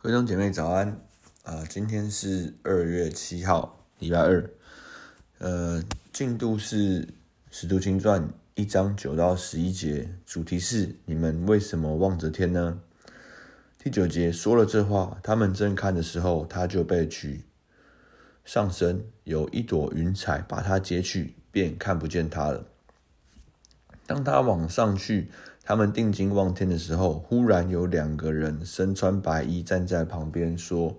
各位弟兄姐妹早安啊、今天是二月七号，礼拜二。呃，进度是《使徒行传》一章九到十一节，主题是你们为什么望着天呢？第九节说了这话，他们正看的时候，他就被举上升，有一朵云彩把他接去，便看不见他了。当他往上去。他们定睛望天的时候，忽然有两个人身穿白衣站在旁边，说：“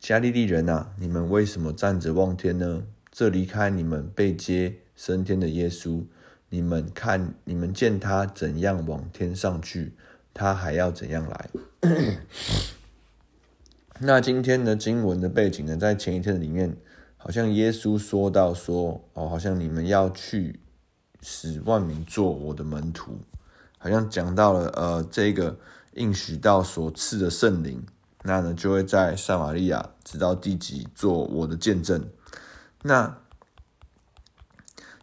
加利利人啊，你们为什么站着望天呢？这离开你们被接升天的耶稣，你们看，你们见他怎样往天上去，他还要怎样来。”那今天的经文的背景呢，在前一天的里面，好像耶稣说到说：“哦，好像你们要去使万民做我的门徒。”好像讲到了，呃，这个应许到所赐的圣灵，那呢就会在撒玛利亚直到地极做我的见证。那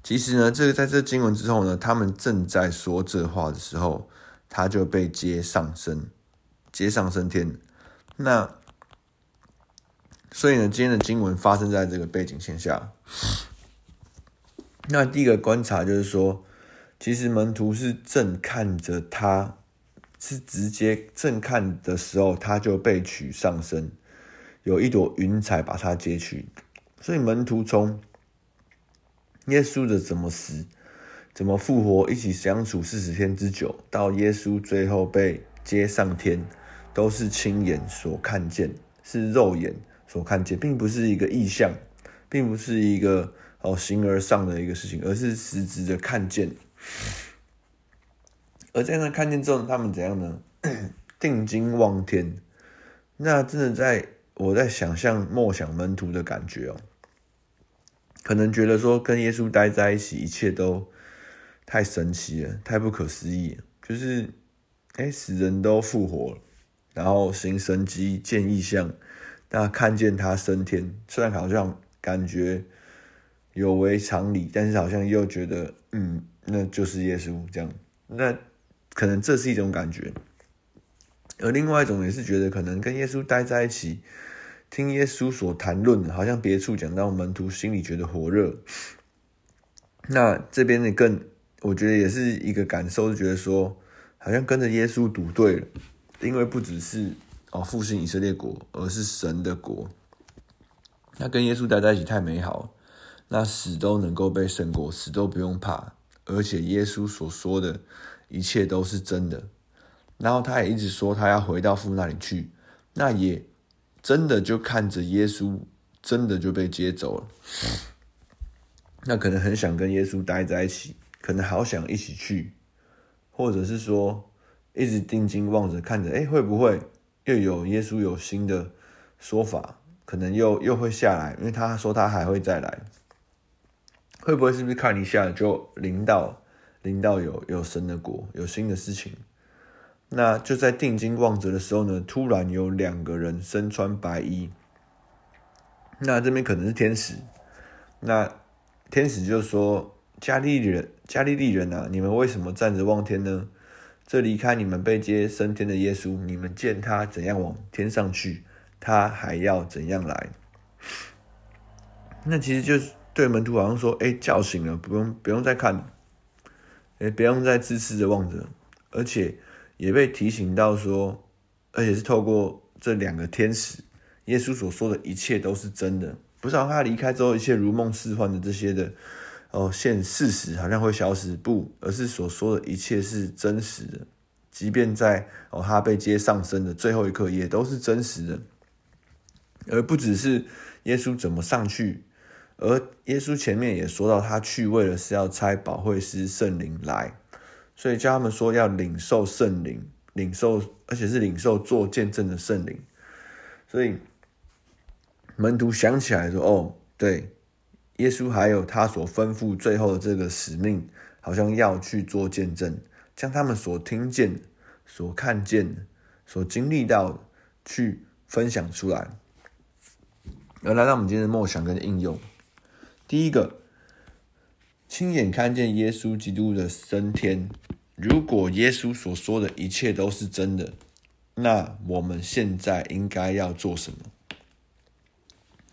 其实呢，这个在这经文之后呢，他们正在说这话的时候，他就被接上升，接上升天。那所以呢，今天的经文发生在这个背景线下。那第一个观察就是说。其实门徒是正看着他，是直接正看的时候，他就被取上身，有一朵云彩把他接去。所以门徒从耶稣的怎么死、怎么复活，一起相处四十天之久，到耶稣最后被接上天，都是亲眼所看见，是肉眼所看见，并不是一个意象，并不是一个哦形而上的一个事情，而是实质的看见。而在那看见之后，他们怎样呢？定睛望天，那真的在我在想象默想门徒的感觉哦，可能觉得说跟耶稣待在一起，一切都太神奇了，太不可思议了。就是，哎，死人都复活了，然后行神机、见异象，那看见他升天，虽然好像感觉有违常理，但是好像又觉得，嗯。那就是耶稣这样，那可能这是一种感觉，而另外一种也是觉得可能跟耶稣待在一起，听耶稣所谈论，好像别处讲到门徒心里觉得火热。那这边的更，我觉得也是一个感受，觉得说，好像跟着耶稣赌对了，因为不只是哦复兴以色列国，而是神的国。那跟耶稣待在一起太美好，那死都能够被胜过，死都不用怕。而且耶稣所说的一切都是真的，然后他也一直说他要回到父那里去，那也真的就看着耶稣真的就被接走了，那可能很想跟耶稣待在一起，可能好想一起去，或者是说一直定睛望着看着，哎，会不会又有耶稣有新的说法，可能又又会下来，因为他说他还会再来。会不会是不是看一下就领到领到有有神的国有新的事情？那就在定睛望着的时候呢，突然有两个人身穿白衣，那这边可能是天使。那天使就说：“加利利人，加利利人啊，你们为什么站着望天呢？这离开你们被接升天的耶稣，你们见他怎样往天上去，他还要怎样来？”那其实就是。对门徒好像说：“哎，叫醒了，不用不用再看。了，哎，不用再痴痴的望着，而且也被提醒到说，而且是透过这两个天使，耶稣所说的一切都是真的，不是他离开之后一切如梦似幻的这些的哦，现事实好像会消失，不，而是所说的一切是真实的，即便在哦他被接上升的最后一刻，也都是真实的，而不只是耶稣怎么上去。”而耶稣前面也说到，他去为了是要差保惠师圣灵来，所以叫他们说要领受圣灵，领受而且是领受做见证的圣灵。所以门徒想起来说：“哦，对，耶稣还有他所吩咐最后的这个使命，好像要去做见证，将他们所听见、所看见、所经历到的去分享出来。”而来到我们今天的梦想跟应用。第一个，亲眼看见耶稣基督的升天。如果耶稣所说的一切都是真的，那我们现在应该要做什么？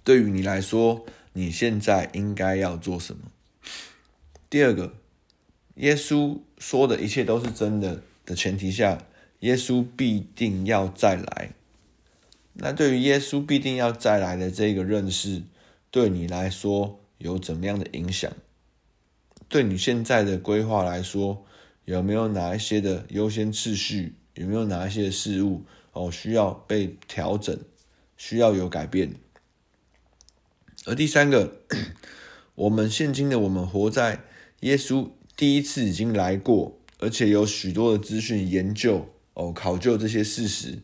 对于你来说，你现在应该要做什么？第二个，耶稣说的一切都是真的的前提下，耶稣必定要再来。那对于耶稣必定要再来的这个认识，对你来说有怎么样的影响？对你现在的规划来说，有没有哪一些的优先次序？有没有哪一些事物哦需要被调整，需要有改变？而第三个，我们现今的我们活在耶稣第一次已经来过，而且有许多的资讯研究哦考究这些事实，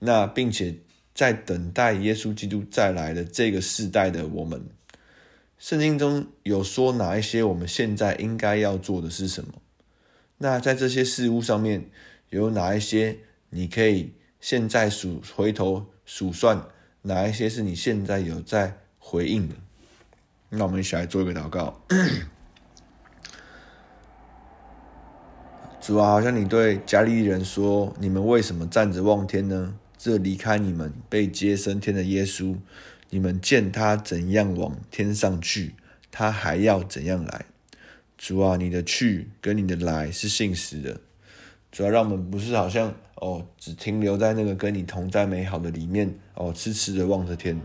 那并且在等待耶稣基督再来的这个世代的我们。圣经中有说哪一些我们现在应该要做的是什么？那在这些事物上面有哪一些你可以现在数回头数算，哪一些是你现在有在回应的？那我们一起来做一个祷告。主啊，好像你对加利人说：“你们为什么站着望天呢？这离开你们被接升天的耶稣。”你们见他怎样往天上去，他还要怎样来。主啊，你的去跟你的来是信实的。主要让我们不是好像哦，只停留在那个跟你同在美好的里面哦，痴痴的望着天，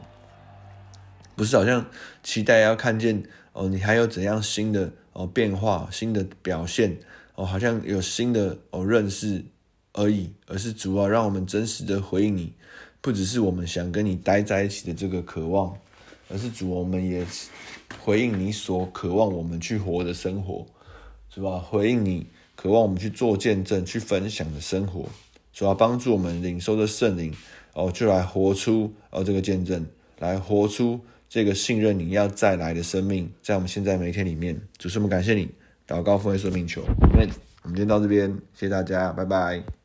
不是好像期待要看见哦，你还有怎样新的哦变化、新的表现哦，好像有新的哦认识而已，而是主啊，让我们真实的回应你。不只是我们想跟你待在一起的这个渴望，而是主，我们也回应你所渴望我们去活的生活，是吧？回应你渴望我们去做见证、去分享的生活，主要帮助我们领受的圣灵哦，就来活出哦这个见证，来活出这个信任你要再来的生命，在我们现在每一天里面，主，我们感谢你，祷告奉耶稣名求，我们今天到这边，谢谢大家，拜拜。